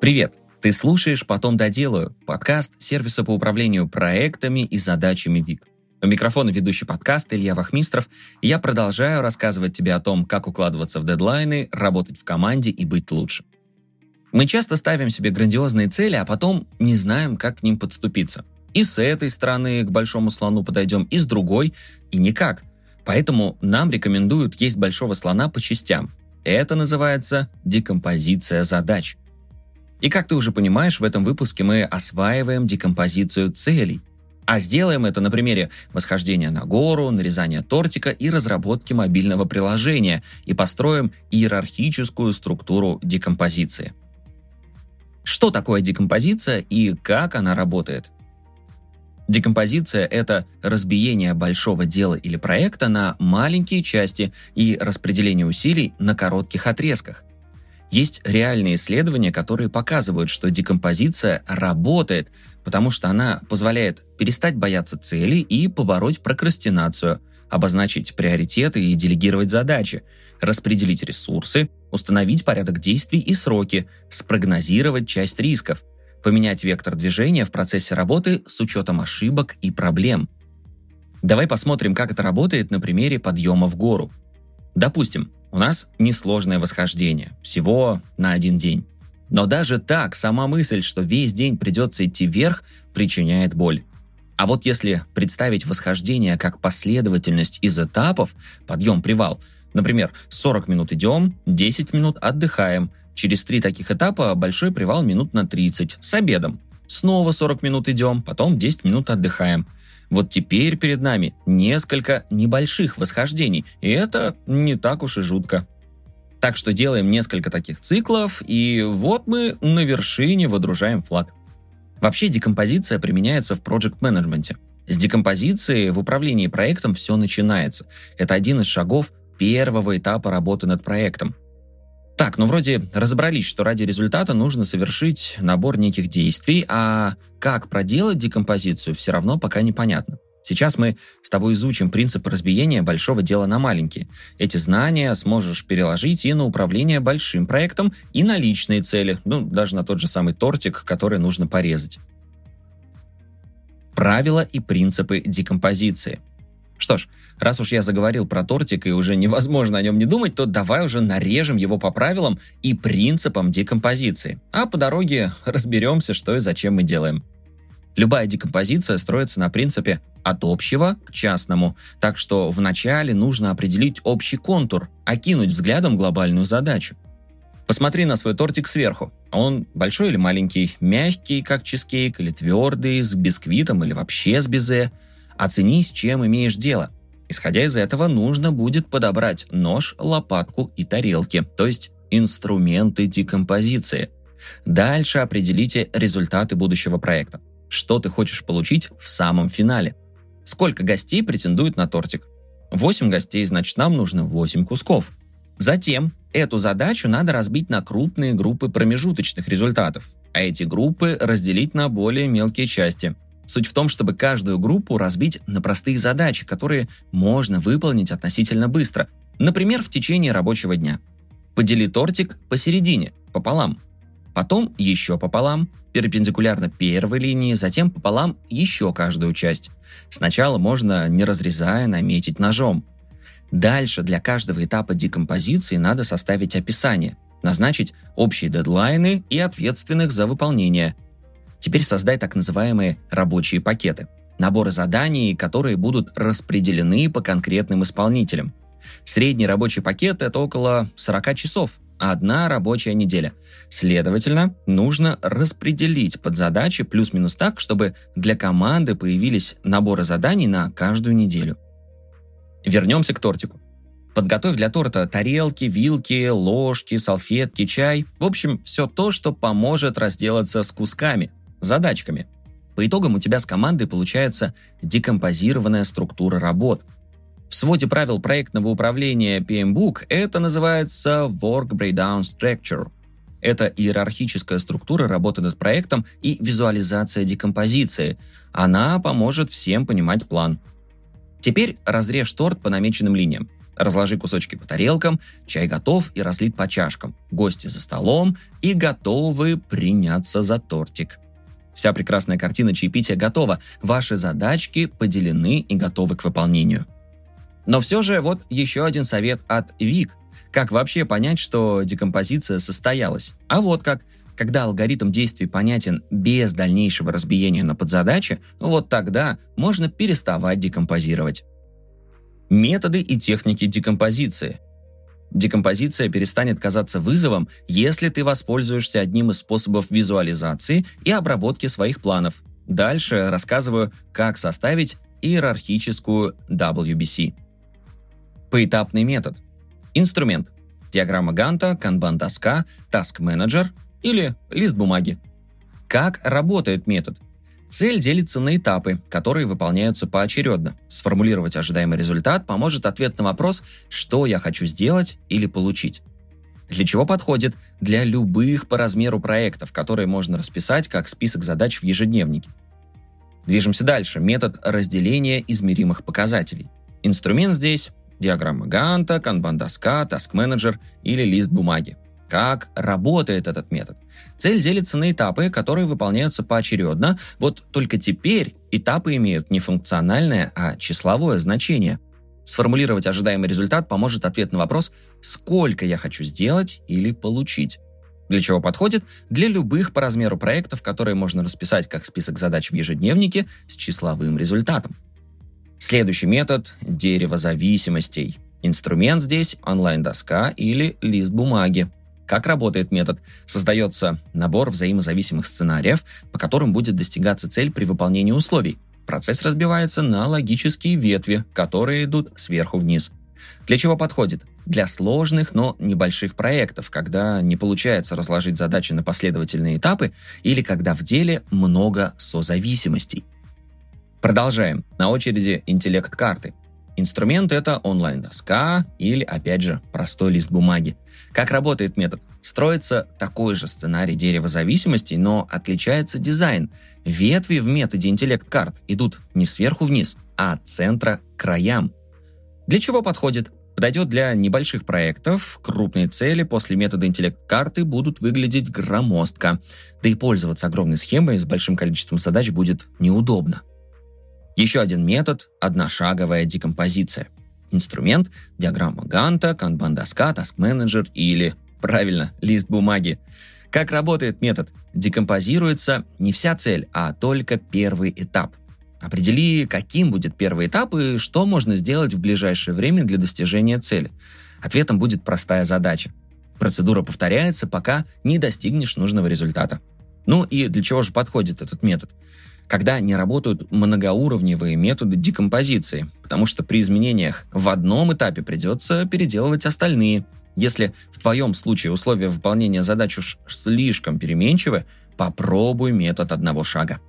Привет! Ты слушаешь «Потом доделаю» – подкаст сервиса по управлению проектами и задачами ВИК. У микрофона ведущий подкаст Илья Вахмистров, и я продолжаю рассказывать тебе о том, как укладываться в дедлайны, работать в команде и быть лучше. Мы часто ставим себе грандиозные цели, а потом не знаем, как к ним подступиться. И с этой стороны к большому слону подойдем, и с другой, и никак. Поэтому нам рекомендуют есть большого слона по частям. Это называется декомпозиция задач. И как ты уже понимаешь, в этом выпуске мы осваиваем декомпозицию целей. А сделаем это на примере восхождения на гору, нарезания тортика и разработки мобильного приложения и построим иерархическую структуру декомпозиции. Что такое декомпозиция и как она работает? Декомпозиция – это разбиение большого дела или проекта на маленькие части и распределение усилий на коротких отрезках. Есть реальные исследования, которые показывают, что декомпозиция работает, потому что она позволяет перестать бояться цели и побороть прокрастинацию, обозначить приоритеты и делегировать задачи, распределить ресурсы, установить порядок действий и сроки, спрогнозировать часть рисков, поменять вектор движения в процессе работы с учетом ошибок и проблем. Давай посмотрим, как это работает на примере подъема в гору. Допустим, у нас несложное восхождение, всего на один день. Но даже так, сама мысль, что весь день придется идти вверх, причиняет боль. А вот если представить восхождение как последовательность из этапов, подъем-привал, например, 40 минут идем, 10 минут отдыхаем, через три таких этапа большой привал минут на 30 с обедом. Снова 40 минут идем, потом 10 минут отдыхаем – вот теперь перед нами несколько небольших восхождений, и это не так уж и жутко. Так что делаем несколько таких циклов, и вот мы на вершине водружаем флаг. Вообще декомпозиция применяется в project менеджменте С декомпозиции в управлении проектом все начинается. Это один из шагов первого этапа работы над проектом. Так, ну вроде разобрались, что ради результата нужно совершить набор неких действий, а как проделать декомпозицию, все равно пока непонятно. Сейчас мы с тобой изучим принцип разбиения большого дела на маленькие. Эти знания сможешь переложить и на управление большим проектом, и на личные цели, ну, даже на тот же самый тортик, который нужно порезать. Правила и принципы декомпозиции – что ж, раз уж я заговорил про тортик и уже невозможно о нем не думать, то давай уже нарежем его по правилам и принципам декомпозиции. А по дороге разберемся, что и зачем мы делаем. Любая декомпозиция строится на принципе от общего к частному, так что вначале нужно определить общий контур, окинуть взглядом глобальную задачу. Посмотри на свой тортик сверху. Он большой или маленький, мягкий, как чизкейк, или твердый, с бисквитом или вообще с безе – Оцени, с чем имеешь дело. Исходя из этого, нужно будет подобрать нож, лопатку и тарелки, то есть инструменты декомпозиции. Дальше определите результаты будущего проекта. Что ты хочешь получить в самом финале? Сколько гостей претендует на тортик? 8 гостей, значит, нам нужно 8 кусков. Затем эту задачу надо разбить на крупные группы промежуточных результатов, а эти группы разделить на более мелкие части – Суть в том, чтобы каждую группу разбить на простые задачи, которые можно выполнить относительно быстро, например, в течение рабочего дня. Подели тортик посередине, пополам. Потом еще пополам, перпендикулярно первой линии, затем пополам еще каждую часть. Сначала можно, не разрезая, наметить ножом. Дальше для каждого этапа декомпозиции надо составить описание, назначить общие дедлайны и ответственных за выполнение – Теперь создай так называемые рабочие пакеты. Наборы заданий, которые будут распределены по конкретным исполнителям. Средний рабочий пакет – это около 40 часов, одна рабочая неделя. Следовательно, нужно распределить под задачи плюс-минус так, чтобы для команды появились наборы заданий на каждую неделю. Вернемся к тортику. Подготовь для торта тарелки, вилки, ложки, салфетки, чай. В общем, все то, что поможет разделаться с кусками, задачками. По итогам у тебя с командой получается декомпозированная структура работ. В своде правил проектного управления PMBOK это называется Work Breakdown Structure. Это иерархическая структура работы над проектом и визуализация декомпозиции. Она поможет всем понимать план. Теперь разрежь торт по намеченным линиям. Разложи кусочки по тарелкам, чай готов и разлит по чашкам. Гости за столом и готовы приняться за тортик. Вся прекрасная картина чаепития готова. Ваши задачки поделены и готовы к выполнению. Но все же вот еще один совет от Вик. Как вообще понять, что декомпозиция состоялась? А вот как. Когда алгоритм действий понятен без дальнейшего разбиения на подзадачи, вот тогда можно переставать декомпозировать. Методы и техники декомпозиции. Декомпозиция перестанет казаться вызовом, если ты воспользуешься одним из способов визуализации и обработки своих планов. Дальше рассказываю, как составить иерархическую WBC. Поэтапный метод. Инструмент. Диаграмма Ганта, канбан-доска, таск-менеджер или лист бумаги. Как работает метод? Цель делится на этапы, которые выполняются поочередно. Сформулировать ожидаемый результат поможет ответ на вопрос «что я хочу сделать или получить?». Для чего подходит? Для любых по размеру проектов, которые можно расписать как список задач в ежедневнике. Движемся дальше. Метод разделения измеримых показателей. Инструмент здесь – диаграмма Ганта, канбан-доска, таск-менеджер или лист бумаги. Как работает этот метод? Цель делится на этапы, которые выполняются поочередно, вот только теперь этапы имеют не функциональное, а числовое значение. Сформулировать ожидаемый результат поможет ответ на вопрос «сколько я хочу сделать или получить?». Для чего подходит? Для любых по размеру проектов, которые можно расписать как список задач в ежедневнике с числовым результатом. Следующий метод – дерево зависимостей. Инструмент здесь – онлайн-доска или лист бумаги. Как работает метод? Создается набор взаимозависимых сценариев, по которым будет достигаться цель при выполнении условий. Процесс разбивается на логические ветви, которые идут сверху вниз. Для чего подходит? Для сложных, но небольших проектов, когда не получается разложить задачи на последовательные этапы или когда в деле много созависимостей. Продолжаем. На очереди интеллект-карты. Инструмент — это онлайн-доска или, опять же, простой лист бумаги. Как работает метод? Строится такой же сценарий дерева зависимостей, но отличается дизайн. Ветви в методе интеллект-карт идут не сверху вниз, а от центра к краям. Для чего подходит? Подойдет для небольших проектов, крупные цели после метода интеллект-карты будут выглядеть громоздко, да и пользоваться огромной схемой с большим количеством задач будет неудобно. Еще один метод – одношаговая декомпозиция. Инструмент – диаграмма Ганта, канбан-доска, таск-менеджер или, правильно, лист бумаги. Как работает метод? Декомпозируется не вся цель, а только первый этап. Определи, каким будет первый этап и что можно сделать в ближайшее время для достижения цели. Ответом будет простая задача. Процедура повторяется, пока не достигнешь нужного результата. Ну и для чего же подходит этот метод? Когда не работают многоуровневые методы декомпозиции, потому что при изменениях в одном этапе придется переделывать остальные. Если в твоем случае условия выполнения задач уж слишком переменчивы, попробуй метод одного шага.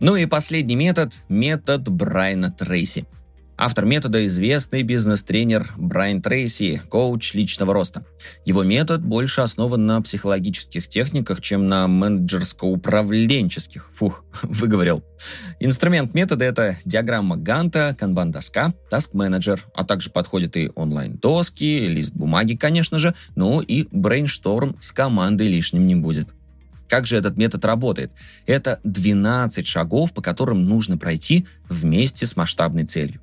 Ну и последний метод – метод Брайна Трейси – Автор метода – известный бизнес-тренер Брайан Трейси, коуч личного роста. Его метод больше основан на психологических техниках, чем на менеджерско-управленческих. Фух, выговорил. Инструмент метода – это диаграмма Ганта, канбан-доска, таск-менеджер, а также подходят и онлайн-доски, лист бумаги, конечно же, ну и брейншторм с командой лишним не будет. Как же этот метод работает? Это 12 шагов, по которым нужно пройти вместе с масштабной целью.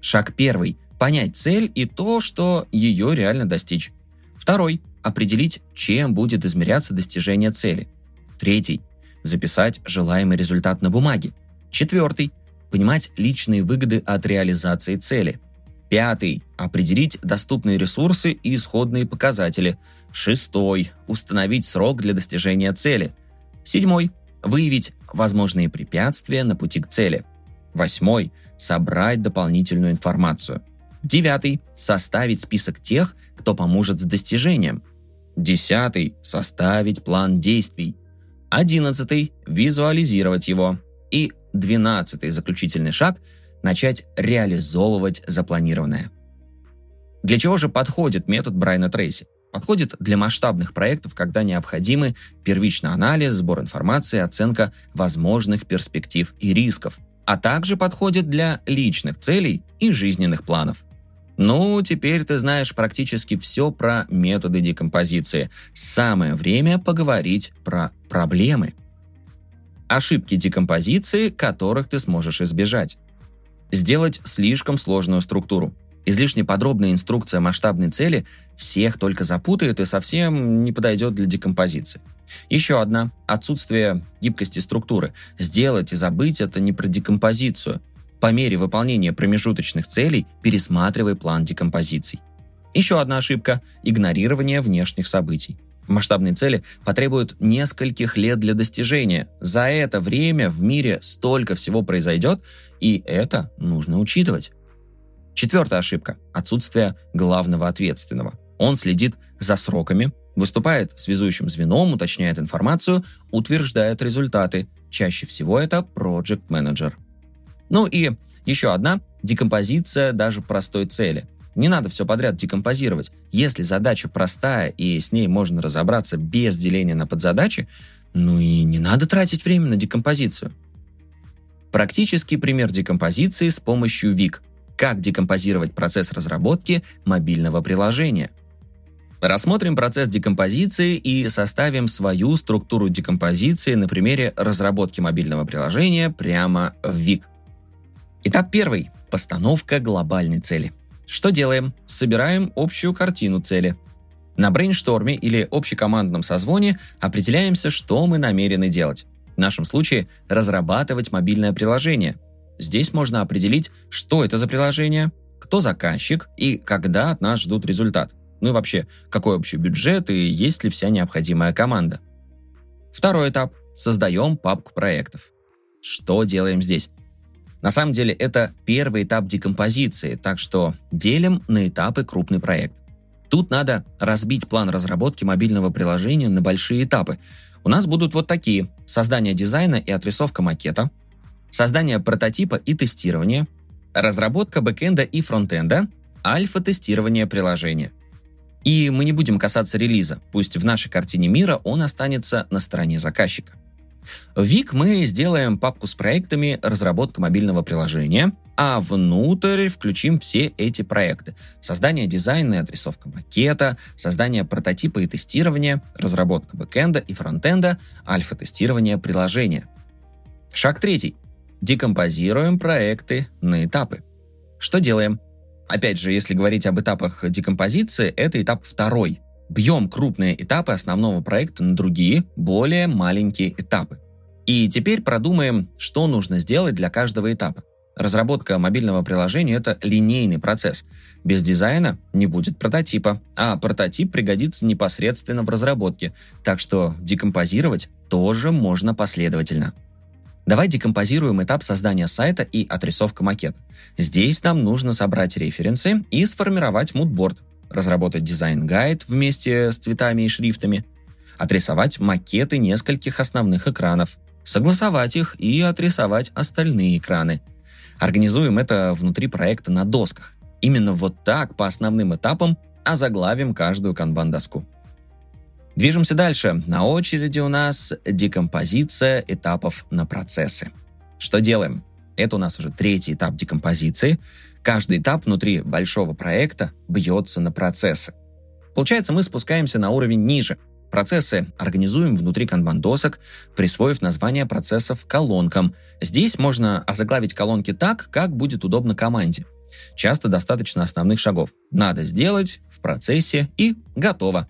Шаг первый – понять цель и то, что ее реально достичь. Второй – определить, чем будет измеряться достижение цели. Третий – записать желаемый результат на бумаге. Четвертый – понимать личные выгоды от реализации цели. Пятый – определить доступные ресурсы и исходные показатели. Шестой – установить срок для достижения цели. Седьмой – выявить возможные препятствия на пути к цели. Восьмой – собрать дополнительную информацию. Девятый – составить список тех, кто поможет с достижением. Десятый – составить план действий. Одиннадцатый – визуализировать его. И двенадцатый заключительный шаг – начать реализовывать запланированное. Для чего же подходит метод Брайана Трейси? Подходит для масштабных проектов, когда необходимы первичный анализ, сбор информации, оценка возможных перспектив и рисков – а также подходит для личных целей и жизненных планов. Ну, теперь ты знаешь практически все про методы декомпозиции. Самое время поговорить про проблемы. Ошибки декомпозиции, которых ты сможешь избежать. Сделать слишком сложную структуру. Излишне подробная инструкция масштабной цели всех только запутает и совсем не подойдет для декомпозиции. Еще одна – отсутствие гибкости структуры. Сделать и забыть – это не про декомпозицию. По мере выполнения промежуточных целей пересматривай план декомпозиций. Еще одна ошибка – игнорирование внешних событий. Масштабные цели потребуют нескольких лет для достижения. За это время в мире столько всего произойдет, и это нужно учитывать. Четвертая ошибка – отсутствие главного ответственного. Он следит за сроками, выступает связующим звеном, уточняет информацию, утверждает результаты. Чаще всего это Project Manager. Ну и еще одна – декомпозиция даже простой цели. Не надо все подряд декомпозировать. Если задача простая и с ней можно разобраться без деления на подзадачи, ну и не надо тратить время на декомпозицию. Практический пример декомпозиции с помощью ВИК. Как декомпозировать процесс разработки мобильного приложения. Рассмотрим процесс декомпозиции и составим свою структуру декомпозиции на примере разработки мобильного приложения прямо в ВИК. Этап первый. Постановка глобальной цели. Что делаем? Собираем общую картину цели. На брейншторме или общекомандном созвоне определяемся, что мы намерены делать. В нашем случае разрабатывать мобильное приложение. Здесь можно определить, что это за приложение, кто заказчик и когда от нас ждут результат. Ну и вообще, какой общий бюджет и есть ли вся необходимая команда. Второй этап. Создаем папку проектов. Что делаем здесь? На самом деле это первый этап декомпозиции, так что делим на этапы крупный проект. Тут надо разбить план разработки мобильного приложения на большие этапы. У нас будут вот такие. Создание дизайна и отрисовка макета, создание прототипа и тестирование, разработка бэкэнда и фронтенда, альфа-тестирование приложения. И мы не будем касаться релиза, пусть в нашей картине мира он останется на стороне заказчика. В ВИК мы сделаем папку с проектами разработка мобильного приложения, а внутрь включим все эти проекты. Создание дизайна и отрисовка макета, создание прототипа и тестирование, разработка бэкэнда и фронтенда, альфа-тестирование приложения. Шаг третий. Декомпозируем проекты на этапы. Что делаем? Опять же, если говорить об этапах декомпозиции, это этап второй – бьем крупные этапы основного проекта на другие, более маленькие этапы. И теперь продумаем, что нужно сделать для каждого этапа. Разработка мобильного приложения – это линейный процесс. Без дизайна не будет прототипа, а прототип пригодится непосредственно в разработке, так что декомпозировать тоже можно последовательно. Давай декомпозируем этап создания сайта и отрисовка макета. Здесь нам нужно собрать референсы и сформировать мудборд, разработать дизайн-гайд вместе с цветами и шрифтами, отрисовать макеты нескольких основных экранов, согласовать их и отрисовать остальные экраны. Организуем это внутри проекта на досках. Именно вот так по основным этапам озаглавим каждую канбан-доску. Движемся дальше. На очереди у нас декомпозиция этапов на процессы. Что делаем? Это у нас уже третий этап декомпозиции. Каждый этап внутри большого проекта бьется на процессы. Получается, мы спускаемся на уровень ниже. Процессы организуем внутри канбан-досок, присвоив название процессов колонкам. Здесь можно озаглавить колонки так, как будет удобно команде. Часто достаточно основных шагов. Надо сделать, в процессе и готово.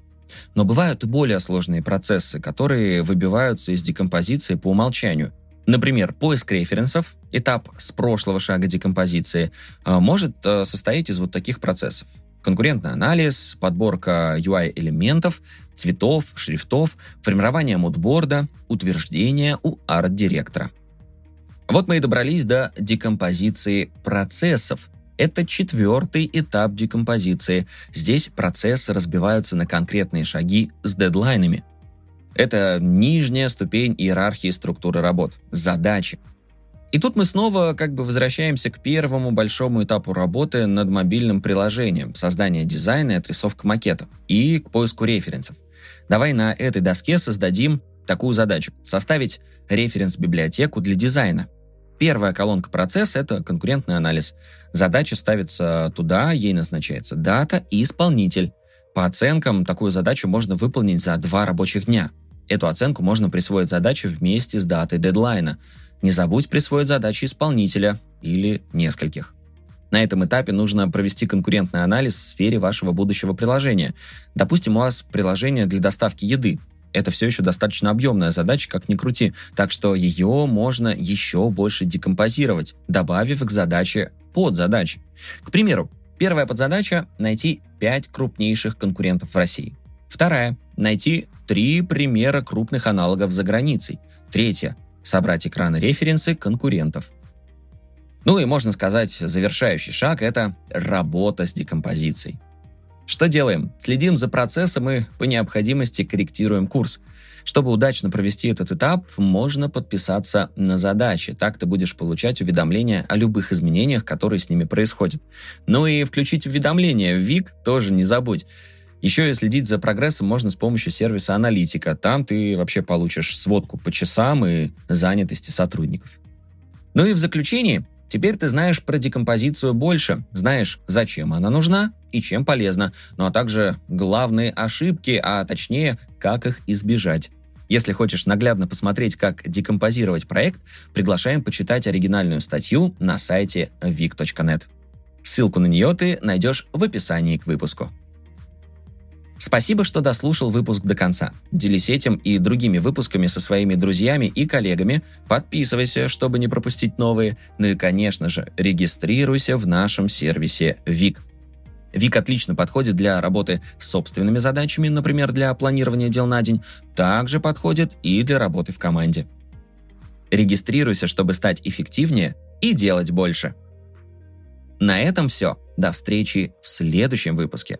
Но бывают и более сложные процессы, которые выбиваются из декомпозиции по умолчанию. Например, поиск референсов, этап с прошлого шага декомпозиции, а, может э, состоять из вот таких процессов. Конкурентный анализ, подборка UI-элементов, цветов, шрифтов, формирование мудборда, утверждение у арт-директора. Вот мы и добрались до декомпозиции процессов. Это четвертый этап декомпозиции. Здесь процессы разбиваются на конкретные шаги с дедлайнами. Это нижняя ступень иерархии структуры работ, задачи. И тут мы снова как бы возвращаемся к первому большому этапу работы над мобильным приложением, создание дизайна и отрисовка макета, и к поиску референсов. Давай на этой доске создадим такую задачу – составить референс-библиотеку для дизайна. Первая колонка процесса — это конкурентный анализ. Задача ставится туда, ей назначается дата и исполнитель. По оценкам, такую задачу можно выполнить за два рабочих дня. Эту оценку можно присвоить задаче вместе с датой дедлайна. Не забудь присвоить задачи исполнителя или нескольких. На этом этапе нужно провести конкурентный анализ в сфере вашего будущего приложения. Допустим, у вас приложение для доставки еды. Это все еще достаточно объемная задача, как ни крути, так что ее можно еще больше декомпозировать, добавив к задаче подзадачи. К примеру, первая подзадача – найти 5 крупнейших конкурентов в России. Вторая – найти три примера крупных аналогов за границей. Третья – собрать экраны референсы конкурентов. Ну и можно сказать, завершающий шаг – это работа с декомпозицией. Что делаем? Следим за процессом и по необходимости корректируем курс. Чтобы удачно провести этот этап, можно подписаться на задачи. Так ты будешь получать уведомления о любых изменениях, которые с ними происходят. Ну и включить уведомления в ВИК тоже не забудь. Еще и следить за прогрессом можно с помощью сервиса аналитика. Там ты вообще получишь сводку по часам и занятости сотрудников. Ну и в заключение, Теперь ты знаешь про декомпозицию больше, знаешь, зачем она нужна и чем полезна, ну а также главные ошибки, а точнее, как их избежать. Если хочешь наглядно посмотреть, как декомпозировать проект, приглашаем почитать оригинальную статью на сайте vic.net. Ссылку на нее ты найдешь в описании к выпуску. Спасибо, что дослушал выпуск до конца. Делись этим и другими выпусками со своими друзьями и коллегами, подписывайся, чтобы не пропустить новые, ну и, конечно же, регистрируйся в нашем сервисе ВИК. ВИК отлично подходит для работы с собственными задачами, например, для планирования дел на день, также подходит и для работы в команде. Регистрируйся, чтобы стать эффективнее и делать больше. На этом все. До встречи в следующем выпуске.